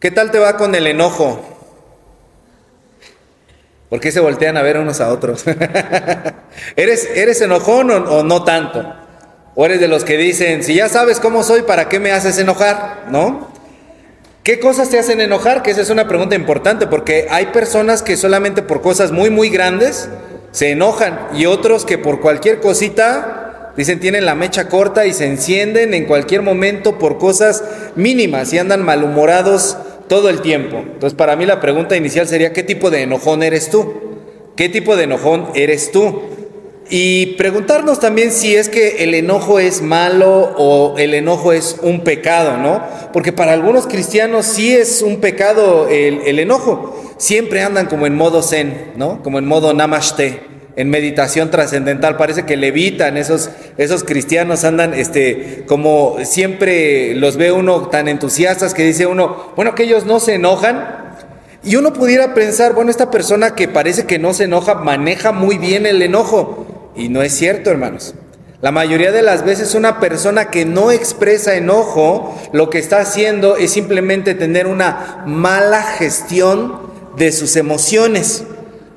¿Qué tal te va con el enojo? ¿Por qué se voltean a ver unos a otros? ¿Eres, ¿Eres enojón o, no tanto? ¿O eres de los que dicen, si ya sabes cómo soy, ¿para qué me haces enojar? ¿No? ¿Qué cosas te hacen enojar? Que esa es una pregunta importante porque hay personas que solamente por cosas muy, muy grandes se enojan y otros que por cualquier cosita, dicen, tienen la mecha corta y se encienden en cualquier momento por cosas mínimas y andan malhumorados todo el tiempo. Entonces, para mí la pregunta inicial sería, ¿qué tipo de enojón eres tú? ¿Qué tipo de enojón eres tú? Y preguntarnos también si es que el enojo es malo o el enojo es un pecado, ¿no? Porque para algunos cristianos sí es un pecado el, el enojo. Siempre andan como en modo zen, ¿no? Como en modo namaste, en meditación trascendental. Parece que levitan esos, esos cristianos, andan este, como siempre los ve uno tan entusiastas que dice uno, bueno, que ellos no se enojan. Y uno pudiera pensar, bueno, esta persona que parece que no se enoja, maneja muy bien el enojo. Y no es cierto, hermanos. La mayoría de las veces una persona que no expresa enojo, lo que está haciendo es simplemente tener una mala gestión de sus emociones.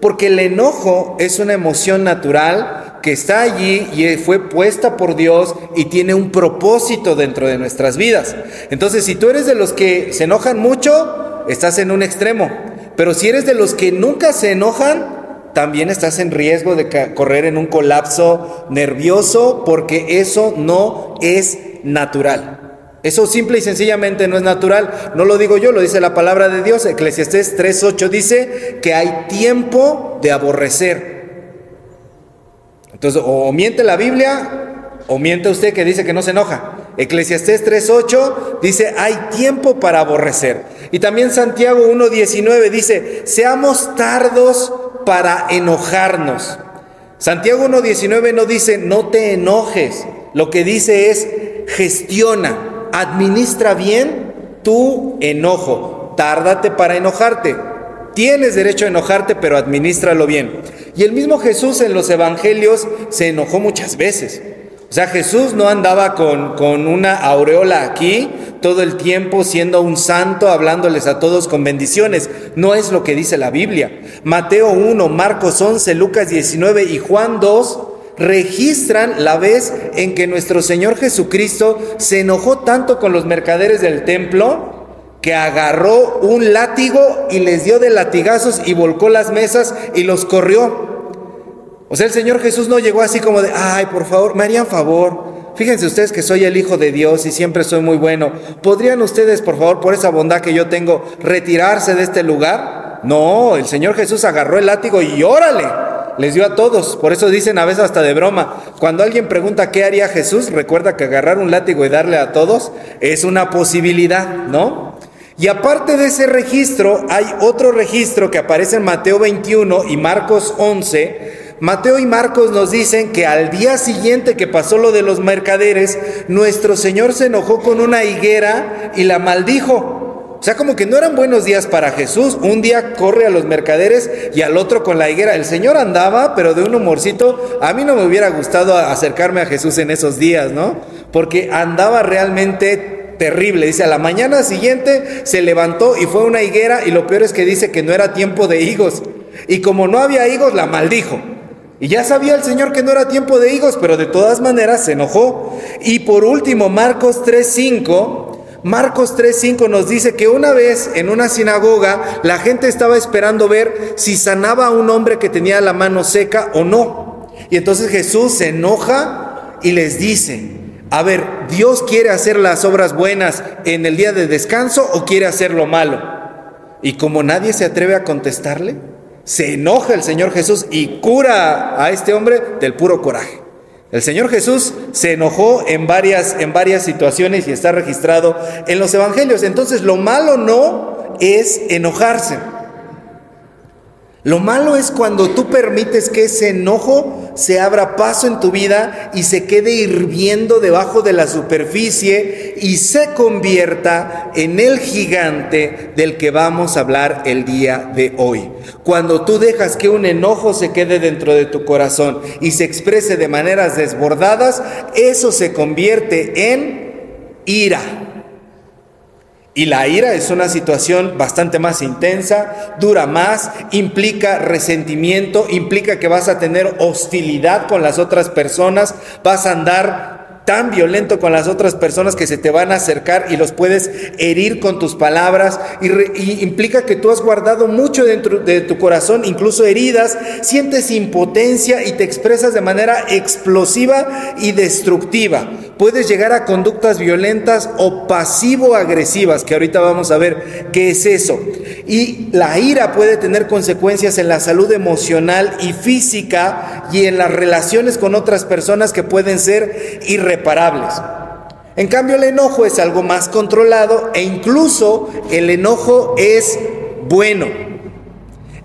Porque el enojo es una emoción natural que está allí y fue puesta por Dios y tiene un propósito dentro de nuestras vidas. Entonces, si tú eres de los que se enojan mucho, estás en un extremo. Pero si eres de los que nunca se enojan, también estás en riesgo de correr en un colapso nervioso porque eso no es natural. Eso simple y sencillamente no es natural. No lo digo yo, lo dice la palabra de Dios. Eclesiastés 3.8 dice que hay tiempo de aborrecer. Entonces, o miente la Biblia o miente usted que dice que no se enoja. Eclesiastés 3.8 dice, hay tiempo para aborrecer. Y también Santiago 1.19 dice, seamos tardos para enojarnos. Santiago 1.19 no dice, no te enojes. Lo que dice es, gestiona, administra bien tu enojo. Tárdate para enojarte. Tienes derecho a enojarte, pero administralo bien. Y el mismo Jesús en los evangelios se enojó muchas veces. O sea, Jesús no andaba con, con, una aureola aquí todo el tiempo siendo un santo, hablándoles a todos con bendiciones. No es lo que dice la Biblia. Mateo 1, Marcos 11, Lucas 19 y Juan 2 registran la vez en que nuestro Señor Jesucristo se enojó tanto con los mercaderes del templo que agarró un látigo y les dio de latigazos y volcó las mesas y los corrió. O sea, el Señor Jesús no llegó así como de, ay, por favor, me harían favor. Fíjense ustedes que soy el Hijo de Dios y siempre soy muy bueno. ¿Podrían ustedes, por favor, por esa bondad que yo tengo, retirarse de este lugar? No, el Señor Jesús agarró el látigo y órale, les dio a todos. Por eso dicen a veces hasta de broma, cuando alguien pregunta qué haría Jesús, recuerda que agarrar un látigo y darle a todos es una posibilidad, ¿no? Y aparte de ese registro, hay otro registro que aparece en Mateo 21 y Marcos 11, Mateo y Marcos nos dicen que al día siguiente que pasó lo de los mercaderes, nuestro Señor se enojó con una higuera y la maldijo. O sea, como que no eran buenos días para Jesús. Un día corre a los mercaderes y al otro con la higuera. El Señor andaba, pero de un humorcito. A mí no me hubiera gustado acercarme a Jesús en esos días, ¿no? Porque andaba realmente terrible. Dice, a la mañana siguiente se levantó y fue una higuera y lo peor es que dice que no era tiempo de higos. Y como no había higos, la maldijo. Y ya sabía el Señor que no era tiempo de higos, pero de todas maneras se enojó. Y por último, Marcos 3.5, Marcos 3.5 nos dice que una vez en una sinagoga la gente estaba esperando ver si sanaba a un hombre que tenía la mano seca o no. Y entonces Jesús se enoja y les dice, a ver, ¿Dios quiere hacer las obras buenas en el día de descanso o quiere hacer lo malo? Y como nadie se atreve a contestarle, se enoja el Señor Jesús y cura a este hombre del puro coraje. El Señor Jesús se enojó en varias, en varias situaciones y está registrado en los evangelios. Entonces lo malo no es enojarse. Lo malo es cuando tú permites que ese enojo se abra paso en tu vida y se quede hirviendo debajo de la superficie y se convierta en el gigante del que vamos a hablar el día de hoy. Cuando tú dejas que un enojo se quede dentro de tu corazón y se exprese de maneras desbordadas, eso se convierte en ira. Y la ira es una situación bastante más intensa, dura más, implica resentimiento, implica que vas a tener hostilidad con las otras personas, vas a andar tan violento con las otras personas que se te van a acercar y los puedes herir con tus palabras y, implica que tú has guardado mucho dentro de tu corazón, incluso heridas, sientes impotencia y te expresas de manera explosiva y destructiva. Puedes llegar a conductas violentas o pasivo-agresivas, que ahorita vamos a ver qué es eso. Y la ira puede tener consecuencias en la salud emocional y física y en las relaciones con otras personas que pueden ser irreversibles En cambio, el enojo es algo más controlado e incluso el enojo es bueno.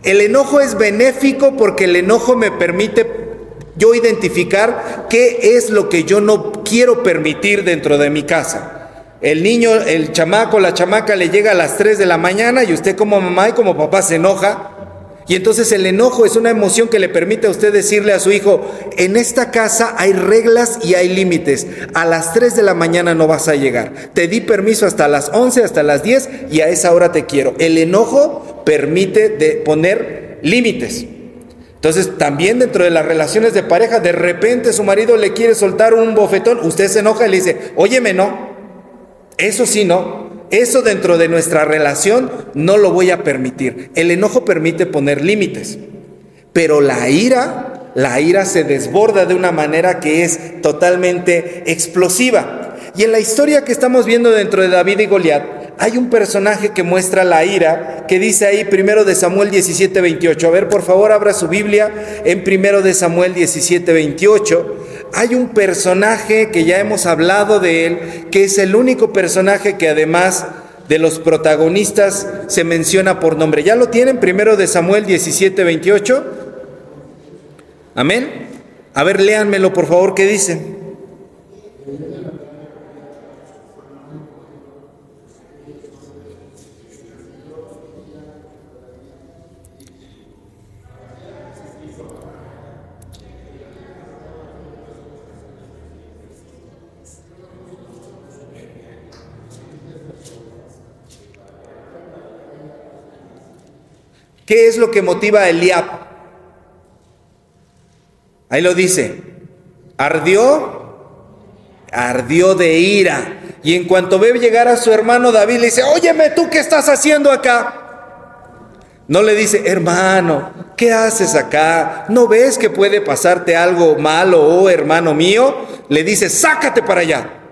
El enojo es benéfico porque el enojo me permite yo identificar qué es lo que yo no quiero permitir dentro de mi casa. El niño, el chamaco, la chamaca le llega a las 3 de la mañana y usted como mamá y como papá se enoja y entonces el enojo es una emoción que le permite a usted decirle a su hijo, en esta casa hay reglas y hay límites. A las 3 de la mañana no vas a llegar. Te di permiso hasta las 11, hasta las 10 y a esa hora te quiero. El enojo permite de poner límites. Entonces también dentro de las relaciones de pareja, de repente su marido le quiere soltar un bofetón, usted se enoja y le dice, óyeme no, eso sí no, eso dentro de nuestra relación no lo voy a permitir. El enojo permite poner límites, pero la ira, la ira se desborda de una manera que es totalmente explosiva. Y en la historia que estamos viendo dentro de David y Goliat, hay un personaje que muestra la ira, que dice ahí primero de Samuel 17, 28. A ver, por favor, abra su Biblia en primero de Samuel 17, 28 hay un personaje que ya hemos hablado de él, que es el único personaje que además de los protagonistas se menciona por nombre. ¿Ya lo tienen? Primero de Samuel 17, 28. Amén. A ver, léanmelo por favor, ¿qué dice? ¿Qué es lo que motiva a Eliab? Ahí lo dice. Ardió, ardió de ira. Y en cuanto ve llegar a su hermano David, le dice, óyeme, ¿tú qué estás haciendo acá? No le dice, hermano, ¿qué haces acá? ¿No ves que puede pasarte algo malo, oh hermano mío? Le dice, sácate para allá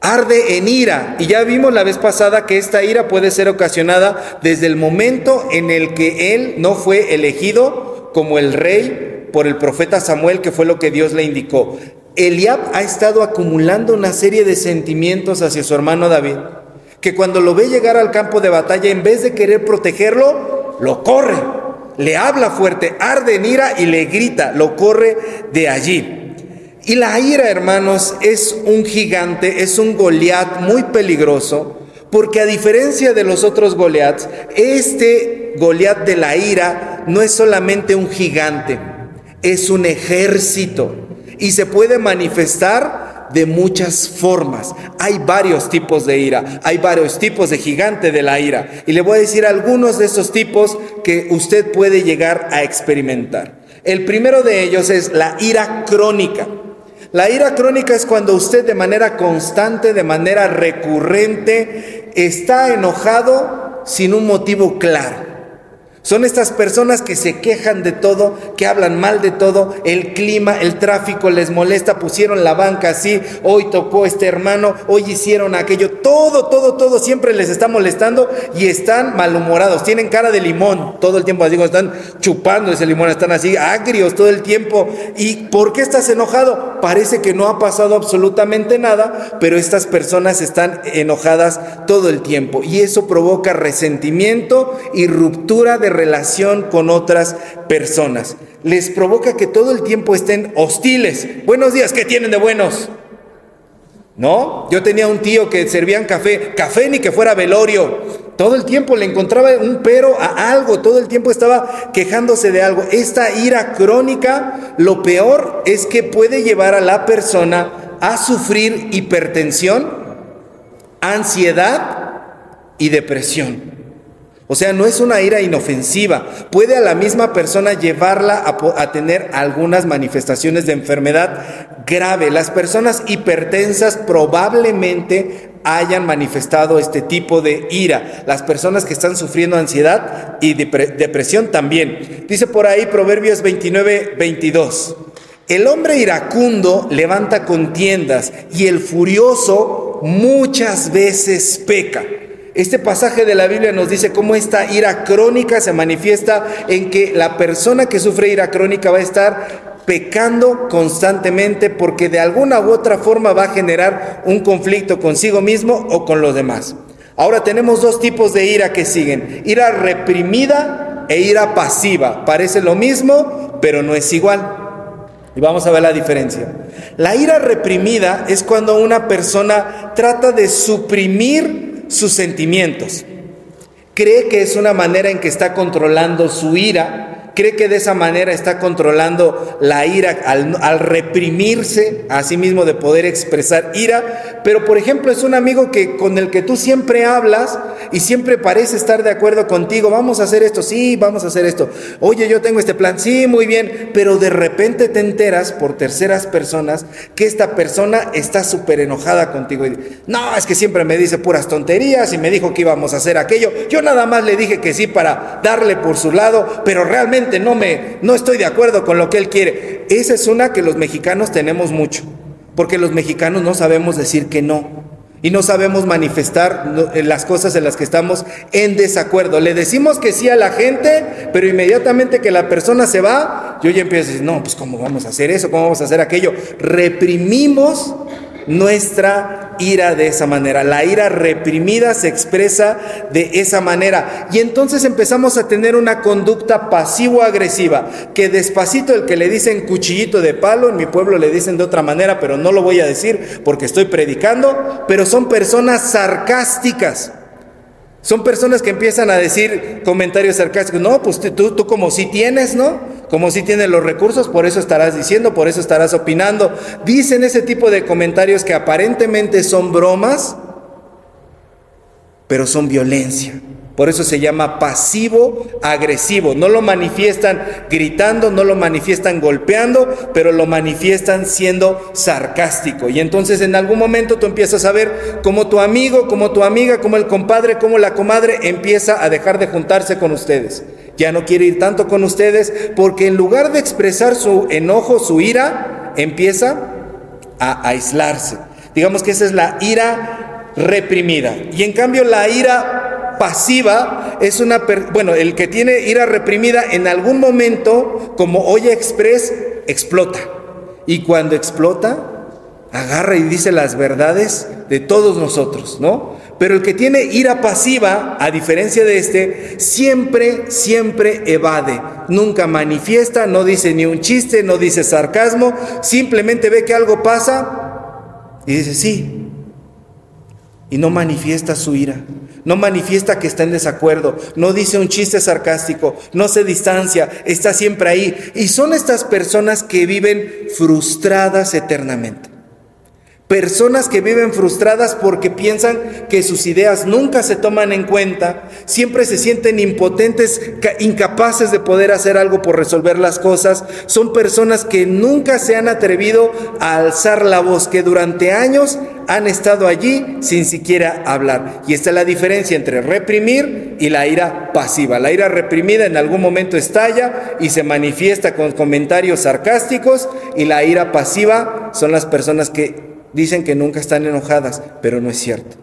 arde en ira. Y ya vimos la vez pasada que esta ira puede ser ocasionada desde el momento en el que él no fue elegido como el rey por el profeta Samuel, que fue lo que Dios le indicó. Eliab ha estado acumulando una serie de sentimientos hacia su hermano David, que cuando lo ve llegar al campo de batalla, en vez de querer protegerlo, lo corre, le habla fuerte, arde en ira y le grita, lo corre de allí. Y la ira, hermanos, es un gigante, es un Goliat muy peligroso, porque a diferencia de los otros Goliaths, este Goliat de la ira no es solamente un gigante, es un ejército y se puede manifestar de muchas formas. Hay varios tipos de ira, hay varios tipos de gigante de la ira. Y le voy a decir algunos de esos tipos que usted puede llegar a experimentar. El primero de ellos es la ira crónica. La ira crónica es cuando usted de manera constante, de manera recurrente, está enojado sin un motivo claro. Son estas personas que se quejan de todo, que hablan mal de todo, el clima, el tráfico les molesta, pusieron la banca así, hoy tocó este hermano, hoy hicieron aquello, todo, todo, todo siempre les está molestando y están malhumorados, tienen cara de limón todo el tiempo, digo, están chupando ese limón, están así agrios todo el tiempo. ¿Y por qué estás enojado? Parece que no ha pasado absolutamente nada, pero estas personas están enojadas todo el tiempo. Y eso provoca resentimiento y ruptura de relación con otras personas. Les provoca que todo el tiempo estén hostiles. Buenos días, ¿qué tienen de buenos? ¿No? Yo tenía un tío que servían café, café ni que fuera velorio. Todo el tiempo le encontraba un pero a algo, todo el tiempo estaba quejándose de algo. Esta ira crónica, lo peor es que puede llevar a la persona a sufrir hipertensión, ansiedad y depresión. O sea, no es una ira inofensiva. Puede a la misma persona llevarla a, tener algunas manifestaciones de enfermedad grave. Las personas hipertensas probablemente hayan manifestado este tipo de ira. Las personas que están sufriendo ansiedad y depresión también. Dice por ahí Proverbios 29, 22. El hombre iracundo levanta contiendas y el furioso muchas veces peca. Este pasaje de la Biblia nos dice cómo esta ira crónica se manifiesta en que la persona que sufre ira crónica va a estar pecando constantemente porque de alguna u otra forma va a generar un conflicto consigo mismo o con los demás. Ahora tenemos dos tipos de ira que siguen, ira reprimida e ira pasiva. Parece lo mismo, pero no es igual. Y vamos a ver la diferencia. La ira reprimida es cuando una persona trata de suprimir sus sentimientos. Cree que es una manera en que está controlando su ira cree que de esa manera está controlando la ira al, reprimirse a sí mismo de poder expresar ira, pero por ejemplo es un amigo que con el que tú siempre hablas y siempre parece estar de acuerdo contigo, vamos a hacer esto, sí, vamos a hacer esto, oye, yo tengo este plan, sí, muy bien, pero de repente te enteras por terceras personas que esta persona está súper enojada contigo. No, es que siempre me dice puras tonterías y me dijo que íbamos a hacer aquello, yo nada más le dije que sí para darle por su lado, pero realmente no me no estoy de acuerdo con lo que él quiere. Esa es una que los mexicanos tenemos mucho, porque los mexicanos no sabemos decir que no y no sabemos manifestar eh, las cosas en las que estamos en desacuerdo. Le decimos que sí a la gente, pero inmediatamente que la persona se va, yo ya empiezo a decir, no, pues ¿cómo vamos a hacer eso? ¿Cómo vamos a hacer aquello? Reprimimos nuestra ira de esa manera. La ira reprimida se expresa de esa manera. Y entonces empezamos a tener una conducta pasivo-agresiva, que despacito el que le dicen cuchillito de palo, en mi pueblo le dicen de otra manera, pero no lo voy a decir porque estoy predicando, pero son personas sarcásticas. Son personas que empiezan a decir comentarios sarcásticos. No, pues tú, tú como si tienes, ¿no? Como si tienes los recursos, por eso estarás diciendo, por eso estarás opinando. Dicen ese tipo de comentarios que aparentemente son bromas, pero son violencia. Por eso se llama pasivo agresivo. No lo manifiestan gritando, no lo manifiestan golpeando, pero lo manifiestan siendo sarcástico. Y entonces en algún momento tú empiezas a ver cómo tu amigo, como tu amiga, como el compadre, como la comadre empieza a dejar de juntarse con ustedes. Ya no quiere ir tanto con ustedes porque en lugar de expresar su enojo, su ira, empieza a aislarse. Digamos que esa es la ira reprimida. Y en cambio la ira pasiva es una, bueno, el que tiene ira reprimida en algún momento, como Oye Express, explota. Y cuando explota, agarra y dice las verdades de todos nosotros, ¿no? Pero el que tiene ira pasiva, a diferencia de este, siempre, siempre evade. Nunca manifiesta, no dice ni un chiste, no dice sarcasmo, simplemente ve que algo pasa y dice sí. Y no manifiesta su ira no manifiesta que está en desacuerdo, no dice un chiste sarcástico, no se distancia, está siempre ahí. Y son estas personas que viven frustradas eternamente. Personas que viven frustradas porque piensan que sus ideas nunca se toman en cuenta, siempre se sienten impotentes, incapaces de poder hacer algo por resolver las cosas. Son personas que nunca se han atrevido a alzar la voz, que durante años han estado allí sin siquiera hablar. Y esta es la diferencia entre reprimir y la ira pasiva. La ira reprimida en algún momento estalla y se manifiesta con comentarios sarcásticos y la ira pasiva son las personas que Dicen que nunca están enojadas, pero no es cierto.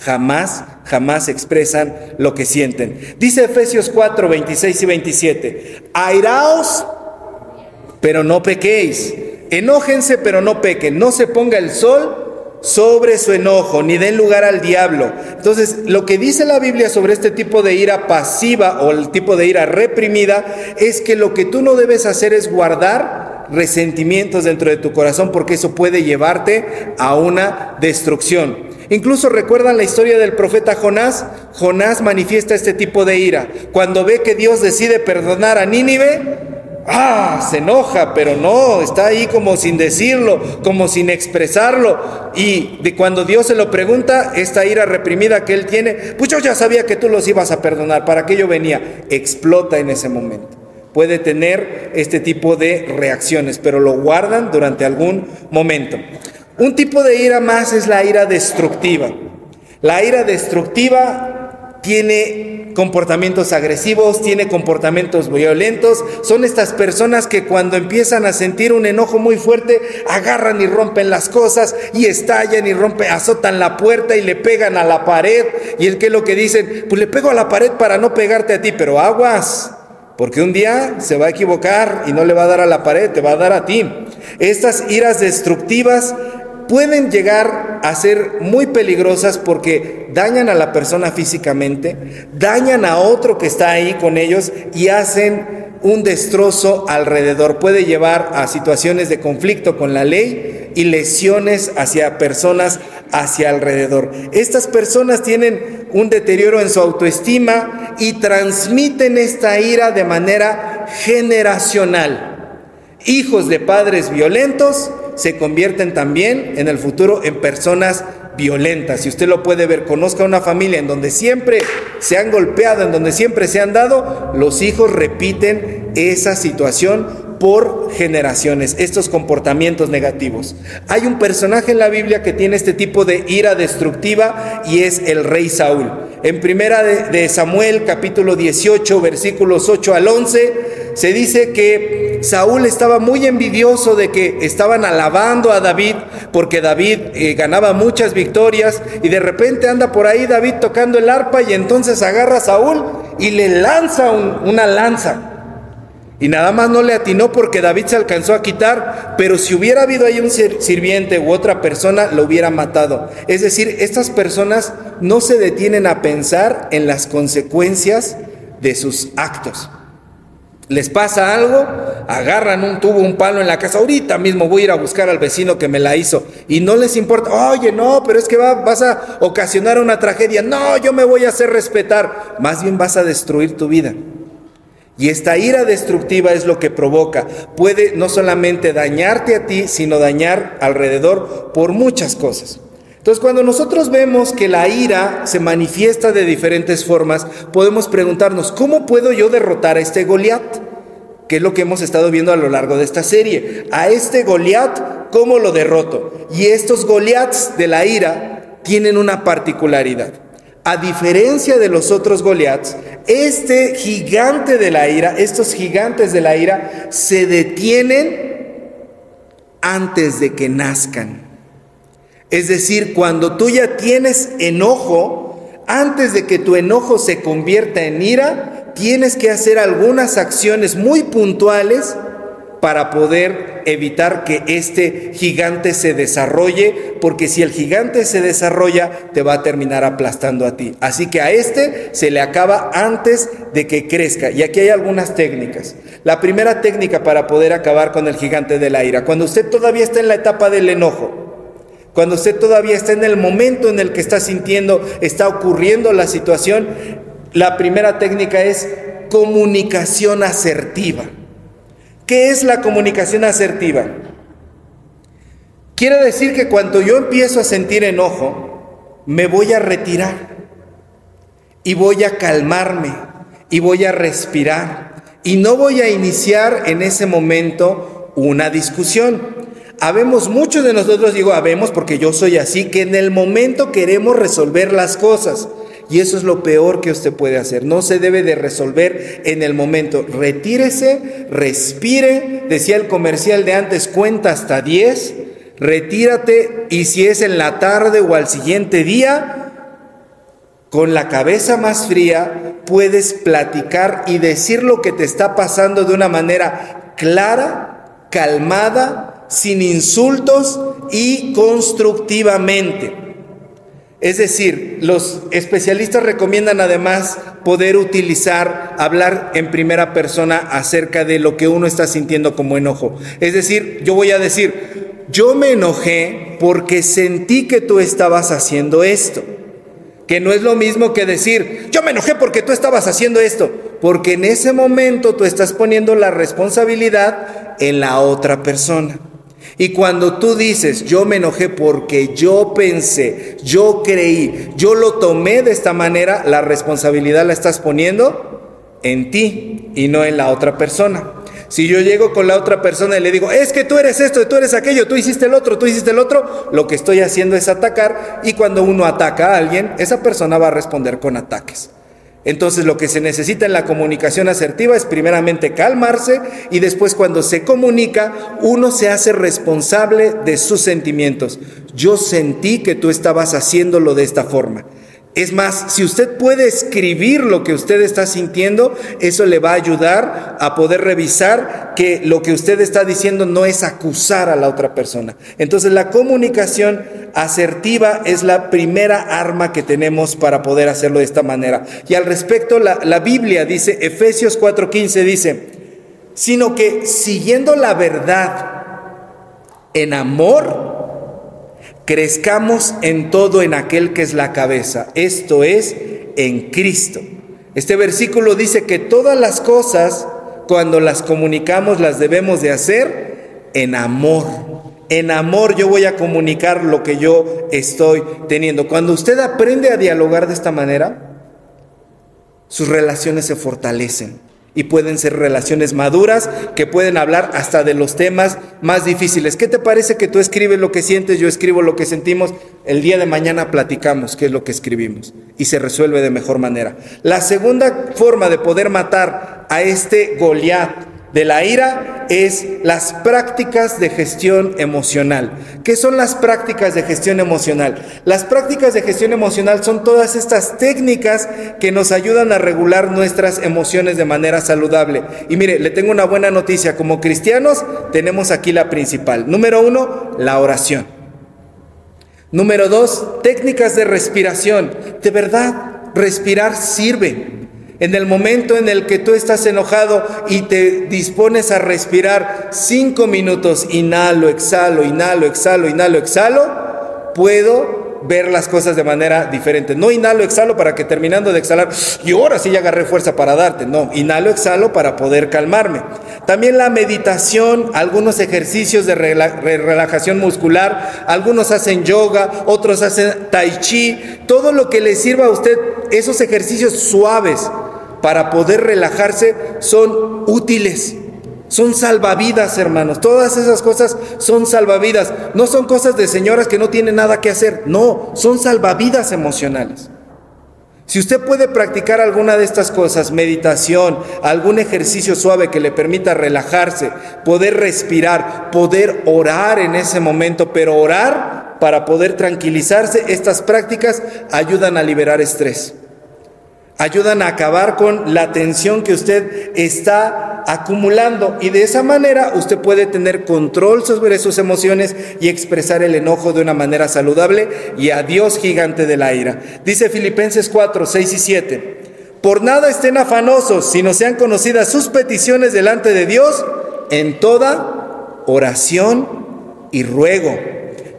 Jamás, jamás expresan lo que sienten. Dice Efesios 4, 26 y 27. Airaos, pero no pequéis. Enójense, pero no pequen. No se ponga el sol sobre su enojo, ni den lugar al diablo. Entonces, lo que dice la Biblia sobre este tipo de ira pasiva o el tipo de ira reprimida es que lo que tú no debes hacer es guardar resentimientos dentro de tu corazón porque eso puede llevarte a una destrucción. Incluso recuerdan la historia del profeta Jonás. Jonás manifiesta este tipo de ira. Cuando ve que Dios decide perdonar a Nínive, ah, se enoja, pero no, está ahí como sin decirlo, como sin expresarlo. Y de cuando Dios se lo pregunta, esta ira reprimida que él tiene, pues yo ya sabía que tú los ibas a perdonar, ¿para qué yo venía? Explota en ese momento. Puede tener este tipo de reacciones, pero lo guardan durante algún momento. Un tipo de ira más es la ira destructiva. La ira destructiva tiene comportamientos agresivos, tiene comportamientos violentos. Son estas personas que cuando empiezan a sentir un enojo muy fuerte, agarran y rompen las cosas y estallan y rompen, azotan la puerta y le pegan a la pared. Y es que lo que dicen, pues le pego a la pared para no pegarte a ti, pero aguas. Porque un día se va a equivocar y no le va a dar a la pared, te va a dar a ti. Estas iras destructivas pueden llegar a ser muy peligrosas porque dañan a la persona físicamente, dañan a otro que está ahí con ellos y hacen un destrozo alrededor. Puede llevar a situaciones de conflicto con la ley y lesiones hacia personas hacia alrededor. Estas personas tienen un deterioro en su autoestima y transmiten esta ira de manera generacional. Hijos de padres violentos se convierten también en el futuro en personas violentas. Si usted lo puede ver, conozca una familia en donde siempre se han golpeado, en donde siempre se han dado, los hijos repiten esa situación por generaciones, estos comportamientos negativos. Hay un personaje en la Biblia que tiene este tipo de ira destructiva y es el rey Saúl. En primera de Samuel capítulo 18 versículos 8 al 11 se dice que Saúl estaba muy envidioso de que estaban alabando a David porque David eh, ganaba muchas victorias y de repente anda por ahí David tocando el arpa y entonces agarra a Saúl y le lanza una lanza. Y nada más no le atinó porque David se alcanzó a quitar, pero si hubiera habido ahí un sirviente u otra persona, lo hubiera matado. Es decir, estas personas no se detienen a pensar en las consecuencias de sus actos. Les pasa algo, agarran un tubo, un palo en la casa, ahorita mismo voy a ir a buscar al vecino que me la hizo. Y no les importa, oye, no, pero es que vas a ocasionar una tragedia. No, yo me voy a hacer respetar. Más bien vas a destruir tu vida. Y esta ira destructiva es lo que provoca. Puede no solamente dañarte a ti, sino dañar alrededor por muchas cosas. Entonces, cuando nosotros vemos que la ira se manifiesta de diferentes formas, podemos preguntarnos, ¿cómo puedo yo derrotar a este Goliat? Que es lo que hemos estado viendo a lo largo de esta serie. A este Goliat, ¿cómo lo derroto? Y estos Goliats de la ira tienen una particularidad. A diferencia de los otros Goliats, este gigante de la ira, estos gigantes de la ira, se detienen antes de que nazcan. Es decir, cuando tú ya tienes enojo, antes de que tu enojo se convierta en ira, tienes que hacer algunas acciones muy puntuales para poder evitar que este gigante se desarrolle, porque si el gigante se desarrolla, te va a terminar aplastando a ti. Así que a este se le acaba antes de que crezca. Y aquí hay algunas técnicas. La primera técnica para poder acabar con el gigante de la ira, cuando usted todavía está en la etapa del enojo, cuando usted todavía está en el momento en el que está sintiendo, está ocurriendo la situación, la primera técnica es comunicación asertiva. ¿Qué es la comunicación asertiva? Quiere decir que cuando yo empiezo a sentir enojo, me voy a retirar y voy a calmarme y voy a respirar y no voy a iniciar en ese momento una discusión. Habemos muchos de nosotros, digo habemos porque yo soy así, que en el momento queremos resolver las cosas. Y eso es lo peor que usted puede hacer. No se debe de resolver en el momento. Retírese, respire. Decía el comercial de antes, cuenta hasta 10. Retírate y si es en la tarde o al siguiente día, con la cabeza más fría, puedes platicar y decir lo que te está pasando de una manera clara, calmada sin insultos y constructivamente. Es decir, los especialistas recomiendan además poder utilizar, hablar en primera persona acerca de lo que uno está sintiendo como enojo. Es decir, yo voy a decir, yo me enojé porque sentí que tú estabas haciendo esto. Que no es lo mismo que decir, yo me enojé porque tú estabas haciendo esto. Porque en ese momento tú estás poniendo la responsabilidad en la otra persona. Y cuando tú dices, yo me enojé porque yo pensé, yo creí, yo lo tomé de esta manera, la responsabilidad la estás poniendo en ti y no en la otra persona. Si yo llego con la otra persona y le digo, es que tú eres esto, tú eres aquello, tú hiciste el otro, tú hiciste el otro, lo que estoy haciendo es atacar y cuando uno ataca a alguien, esa persona va a responder con ataques. Entonces lo que se necesita en la comunicación asertiva es primeramente calmarse y después cuando se comunica uno se hace responsable de sus sentimientos. Yo sentí que tú estabas haciéndolo de esta forma. Es más, si usted puede escribir lo que usted está sintiendo, eso le va a ayudar a poder revisar que lo que usted está diciendo no es acusar a la otra persona. Entonces la comunicación asertiva es la primera arma que tenemos para poder hacerlo de esta manera. Y al respecto, la, Biblia dice, Efesios 4:15 dice, sino que siguiendo la verdad en amor, crezcamos en todo en aquel que es la cabeza, esto es, en Cristo. Este versículo dice que todas las cosas, cuando las comunicamos, las debemos de hacer en amor. En amor yo voy a comunicar lo que yo estoy teniendo. Cuando usted aprende a dialogar de esta manera, sus relaciones se fortalecen y pueden ser relaciones maduras que pueden hablar hasta de los temas más difíciles. ¿Qué te parece que tú escribes lo que sientes, yo escribo lo que sentimos? El día de mañana platicamos qué es lo que escribimos y se resuelve de mejor manera. La segunda forma de poder matar a este Goliat de la ira es las prácticas de gestión emocional. ¿Qué son las prácticas de gestión emocional? Las prácticas de gestión emocional son todas estas técnicas que nos ayudan a regular nuestras emociones de manera saludable. Y mire, le tengo una buena noticia. Como cristianos tenemos aquí la principal. Número uno, la oración. Número dos, técnicas de respiración. De verdad, respirar sirve. En el momento en el que tú estás enojado y te dispones a respirar cinco minutos, inhalo, exhalo, inhalo, exhalo, inhalo, exhalo, puedo ver las cosas de manera diferente. No inhalo, exhalo para que terminando de exhalar, y ahora sí ya agarré fuerza para darte. No, inhalo, exhalo para poder calmarme. También la meditación, algunos ejercicios de relajación muscular, algunos hacen yoga, otros hacen tai chi, todo lo que le sirva a usted, esos ejercicios suaves para poder relajarse son útiles. Son salvavidas, hermanos. Todas esas cosas son salvavidas. No son cosas de señoras que no tienen nada que hacer. No, son salvavidas emocionales. Si usted puede practicar alguna de estas cosas, meditación, algún ejercicio suave que le permita relajarse, poder respirar, poder orar en ese momento, pero orar para poder tranquilizarse, estas prácticas ayudan a liberar estrés ayudan a acabar con la tensión que usted está acumulando y de esa manera usted puede tener control sobre sus emociones y expresar el enojo de una manera saludable y a Dios gigante de la ira. Dice Filipenses 4, 6 y 7, por nada estén afanosos, sino sean conocidas sus peticiones delante de Dios en toda oración y ruego,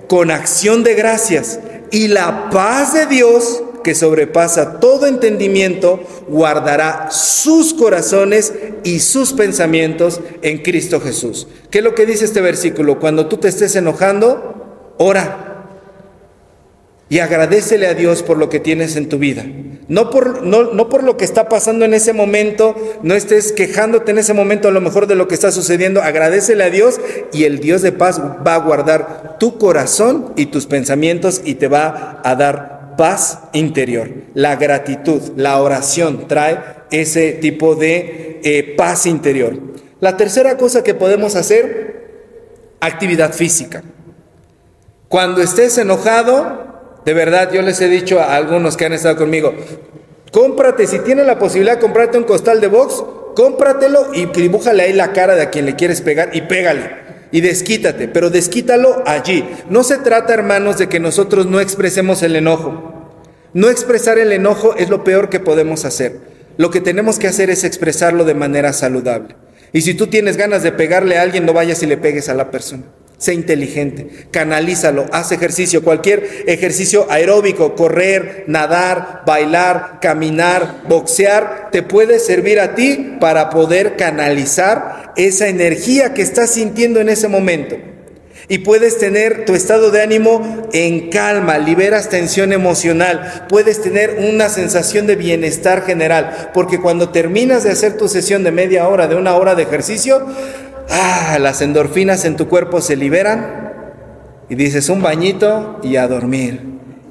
con acción de gracias y la paz de Dios que sobrepasa todo entendimiento, guardará sus corazones y sus pensamientos en Cristo Jesús. ¿Qué es lo que dice este versículo? Cuando tú te estés enojando, ora. Y agradecele a Dios por lo que tienes en tu vida. No por, no, no por lo que está pasando en ese momento, no estés quejándote en ese momento a lo mejor de lo que está sucediendo. Agradecele a Dios y el Dios de paz va a guardar tu corazón y tus pensamientos y te va a dar paz interior. La gratitud, la oración trae ese tipo de eh, paz interior. La tercera cosa que podemos hacer, actividad física. Cuando estés enojado, de verdad yo les he dicho a algunos que han estado conmigo, cómprate, si tienes la posibilidad de comprarte un costal de box, cómpratelo y dibújale ahí la cara de a quien le quieres pegar y pégale y desquítate, pero desquítalo allí. No se trata, hermanos, de que nosotros no expresemos el enojo. No expresar el enojo es lo peor que podemos hacer. Lo que tenemos que hacer es expresarlo de manera saludable. Y si tú tienes ganas de pegarle a alguien, no vayas y le pegues a la persona. Sé inteligente, canalízalo, haz ejercicio, cualquier ejercicio aeróbico, correr, nadar, bailar, caminar, boxear, te puede servir a ti para poder canalizar esa energía que estás sintiendo en ese momento. Y puedes tener tu estado de ánimo en calma, liberas tensión emocional, puedes tener una sensación de bienestar general, porque cuando terminas de hacer tu sesión de media hora, de una hora de ejercicio, ah, las endorfinas en tu cuerpo se liberan y dices un bañito y a dormir.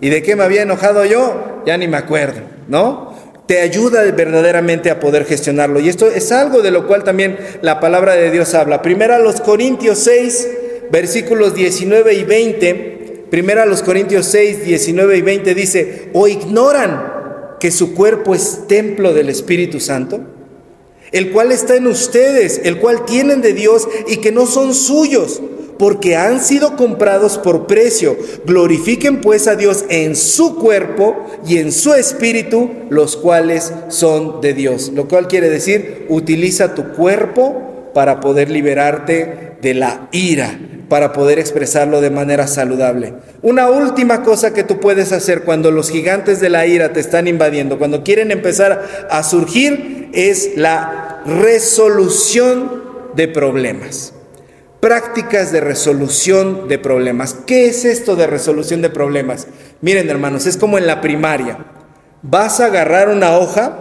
¿Y de qué me había enojado yo? Ya ni me acuerdo, ¿no? Te ayuda verdaderamente a poder gestionarlo. Y esto es algo de lo cual también la palabra de Dios habla. Primero a los Corintios 6, versículos 19 y 20. Primero a los Corintios 6, 19 y 20 dice, o ignoran que su cuerpo es templo del Espíritu Santo el cual está en ustedes, el cual tienen de Dios y que no son suyos, porque han sido comprados por precio. Glorifiquen pues a Dios en su cuerpo y en su espíritu, los cuales son de Dios. Lo cual quiere decir, utiliza tu cuerpo para poder liberarte de la ira, para poder expresarlo de manera saludable. Una última cosa que tú puedes hacer cuando los gigantes de la ira te están invadiendo, cuando quieren empezar a surgir, es la resolución de problemas. Prácticas de resolución de problemas. ¿Qué es esto de resolución de problemas? Miren hermanos, es como en la primaria. Vas a agarrar una hoja,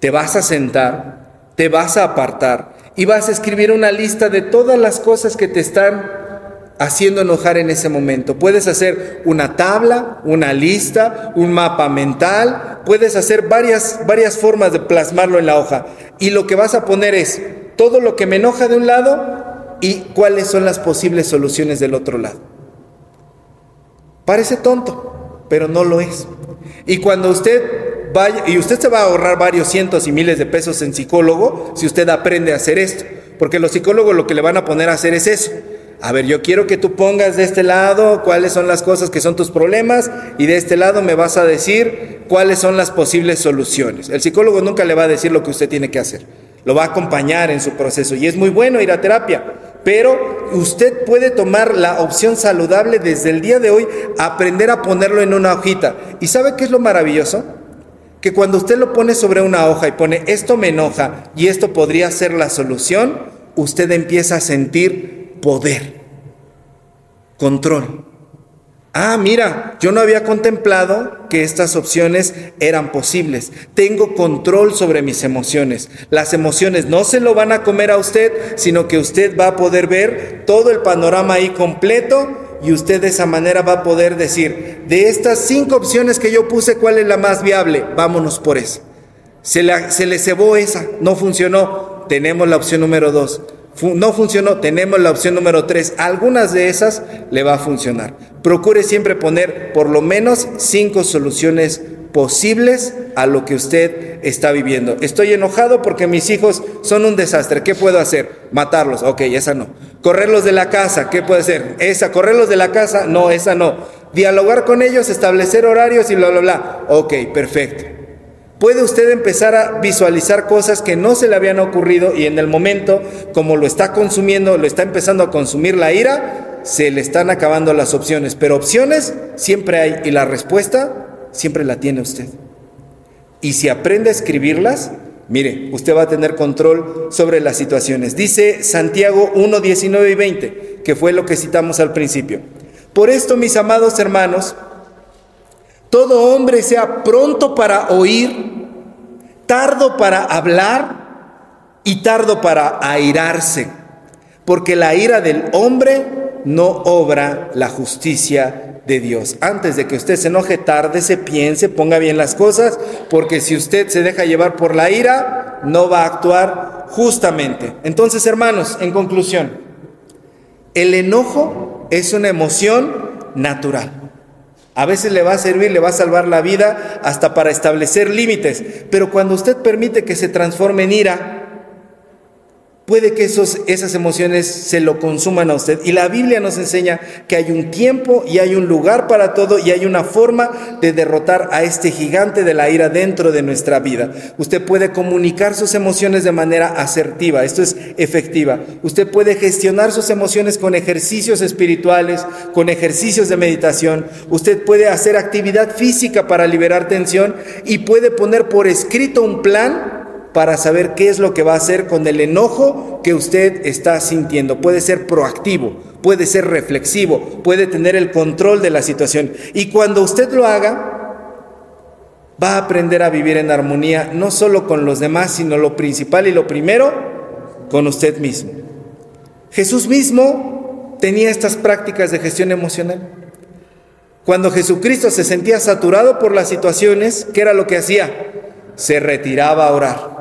te vas a sentar, te vas a apartar y vas a escribir una lista de todas las cosas que te están haciendo enojar en ese momento. Puedes hacer una tabla, una lista, un mapa mental, puedes hacer varias, varias formas de plasmarlo en la hoja. Y lo que vas a poner es todo lo que me enoja de un lado y cuáles son las posibles soluciones del otro lado. Parece tonto, pero no lo es. Y cuando usted y usted se va a ahorrar varios cientos y miles de pesos en psicólogo si usted aprende a hacer esto, porque los psicólogos lo que le van a poner a hacer es eso. A ver, yo quiero que tú pongas de este lado cuáles son las cosas que son tus problemas y de este lado me vas a decir cuáles son las posibles soluciones. El psicólogo nunca le va a decir lo que usted tiene que hacer, lo va a acompañar en su proceso y es muy bueno ir a terapia, pero usted puede tomar la opción saludable desde el día de hoy, aprender a ponerlo en una hojita. ¿Y sabe qué es lo maravilloso? Que cuando usted lo pone sobre una hoja y pone esto me enoja y esto podría ser la solución, usted empieza a sentir poder, control. Ah, mira, yo no había contemplado que estas opciones eran posibles. Tengo control sobre mis emociones. Las emociones no se lo van a comer a usted, sino que usted va a poder ver todo el panorama ahí completo y usted de esa manera va a poder decir, de estas cinco opciones que yo puse, ¿cuál es la más viable? Vámonos por esa. Se, le cebó esa, no funcionó, tenemos la opción número dos. no funcionó, tenemos la opción número tres. Algunas de esas le va a funcionar. Procure siempre poner por lo menos cinco soluciones posibles a lo que usted está viviendo. Estoy enojado porque mis hijos son un desastre. ¿Qué puedo hacer? Matarlos. Ok, esa no. Correrlos de la casa. ¿Qué puede ser? Esa. Correrlos de la casa. No, esa no. Dialogar con ellos, establecer horarios y bla, bla, bla. Ok, perfecto. Puede usted empezar a visualizar cosas que no se le habían ocurrido y en el momento, como lo está consumiendo, lo está empezando a consumir la ira, se le están acabando las opciones. Pero opciones siempre hay y la respuesta siempre la tiene usted. Y si aprende a escribirlas, mire, usted va a tener control sobre las situaciones. Dice Santiago 1, 19 y 20, que fue lo que citamos al principio. Por esto, mis amados hermanos, todo hombre sea pronto para oír, tardo para hablar y tardo para airarse, porque la ira del hombre no obra la justicia de Dios. Antes de que usted se enoje, tarde, se piense, ponga bien las cosas, porque si usted se deja llevar por la ira, no va a actuar justamente. Entonces, hermanos, en conclusión, el enojo es una emoción natural. A veces le va a servir, le va a salvar la vida hasta para establecer límites, pero cuando usted permite que se transforme en ira, Puede que esos, esas emociones se lo consuman a usted. Y la Biblia nos enseña que hay un tiempo y hay un lugar para todo y hay una forma de derrotar a este gigante de la ira dentro de nuestra vida. Usted puede comunicar sus emociones de manera asertiva, esto es efectiva. Usted puede gestionar sus emociones con ejercicios espirituales, con ejercicios de meditación. Usted puede hacer actividad física para liberar tensión y puede poner por escrito un plan para saber qué es lo que va a hacer con el enojo que usted está sintiendo. Puede ser proactivo, puede ser reflexivo, puede tener el control de la situación. Y cuando usted lo haga, va a aprender a vivir en armonía, no solo con los demás, sino lo principal y lo primero, con usted mismo. Jesús mismo tenía estas prácticas de gestión emocional. Cuando Jesucristo se sentía saturado por las situaciones, ¿qué era lo que hacía? Se retiraba a orar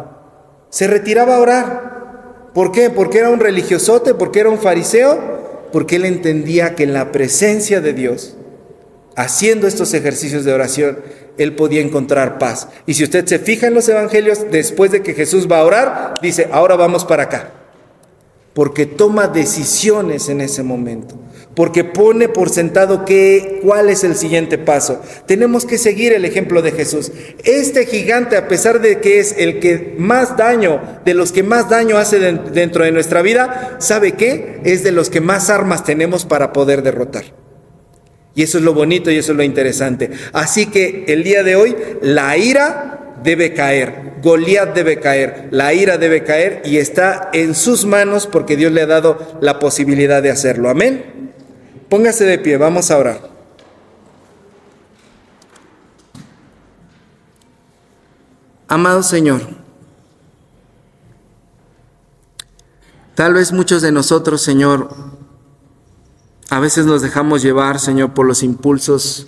se retiraba a orar. ¿Por qué? Porque era un religiosote, porque era un fariseo, porque él entendía que en la presencia de Dios, haciendo estos ejercicios de oración, él podía encontrar paz. Y si usted se fija en los evangelios, después de que Jesús va a orar, dice, ahora vamos para acá. Porque toma decisiones en ese momento porque pone por sentado que, cuál es el siguiente paso. Tenemos que seguir el ejemplo de Jesús. Este gigante, a pesar de que es el que más daño, de los que más daño hace dentro de nuestra vida, ¿sabe qué? Es de los que más armas tenemos para poder derrotar. Y eso es lo bonito y eso es lo interesante. Así que el día de hoy, la ira debe caer, Goliat debe caer, la ira debe caer y está en sus manos porque Dios le ha dado la posibilidad de hacerlo. Amén. Póngase de pie, vamos a orar. Amado Señor, tal vez muchos de nosotros, Señor, a veces nos dejamos llevar, Señor, por los impulsos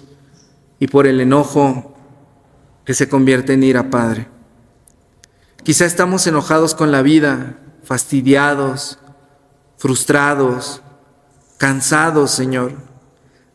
y por el enojo que se convierte en ira, Padre. Quizá estamos enojados con la vida, fastidiados, frustrados, cansados, Señor.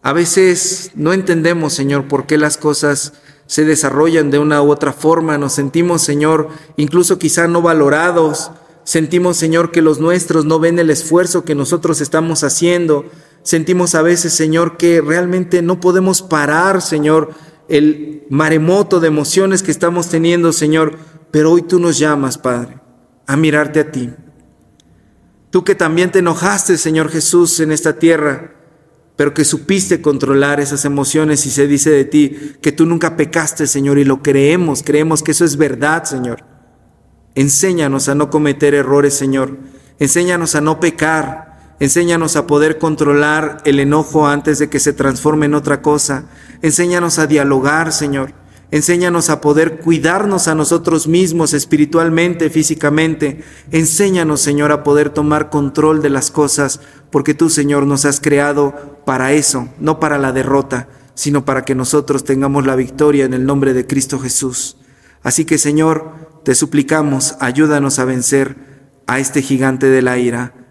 A veces no entendemos, Señor, por qué las cosas se desarrollan de una u otra forma. Nos sentimos, Señor, incluso quizá no valorados. Sentimos, Señor, que los nuestros no ven el esfuerzo que nosotros estamos haciendo. Sentimos a veces, Señor, que realmente no podemos parar, Señor, el maremoto de emociones que estamos teniendo, Señor. Pero hoy tú nos llamas, Padre, a mirarte a ti. Tú que también te enojaste, Señor Jesús, en esta tierra, pero que supiste controlar esas emociones y se dice de ti que tú nunca pecaste, Señor, y lo creemos, creemos que eso es verdad, Señor. Enséñanos a no cometer errores, Señor. Enséñanos a no pecar. Enséñanos a poder controlar el enojo antes de que se transforme en otra cosa. Enséñanos a dialogar, Señor. Enséñanos a poder cuidarnos a nosotros mismos espiritualmente, físicamente. Enséñanos, Señor, a poder tomar control de las cosas, porque tú, Señor, nos has creado para eso, no para la derrota, sino para que nosotros tengamos la victoria en el nombre de Cristo Jesús. Así que, Señor, te suplicamos, ayúdanos a vencer a este gigante de la ira,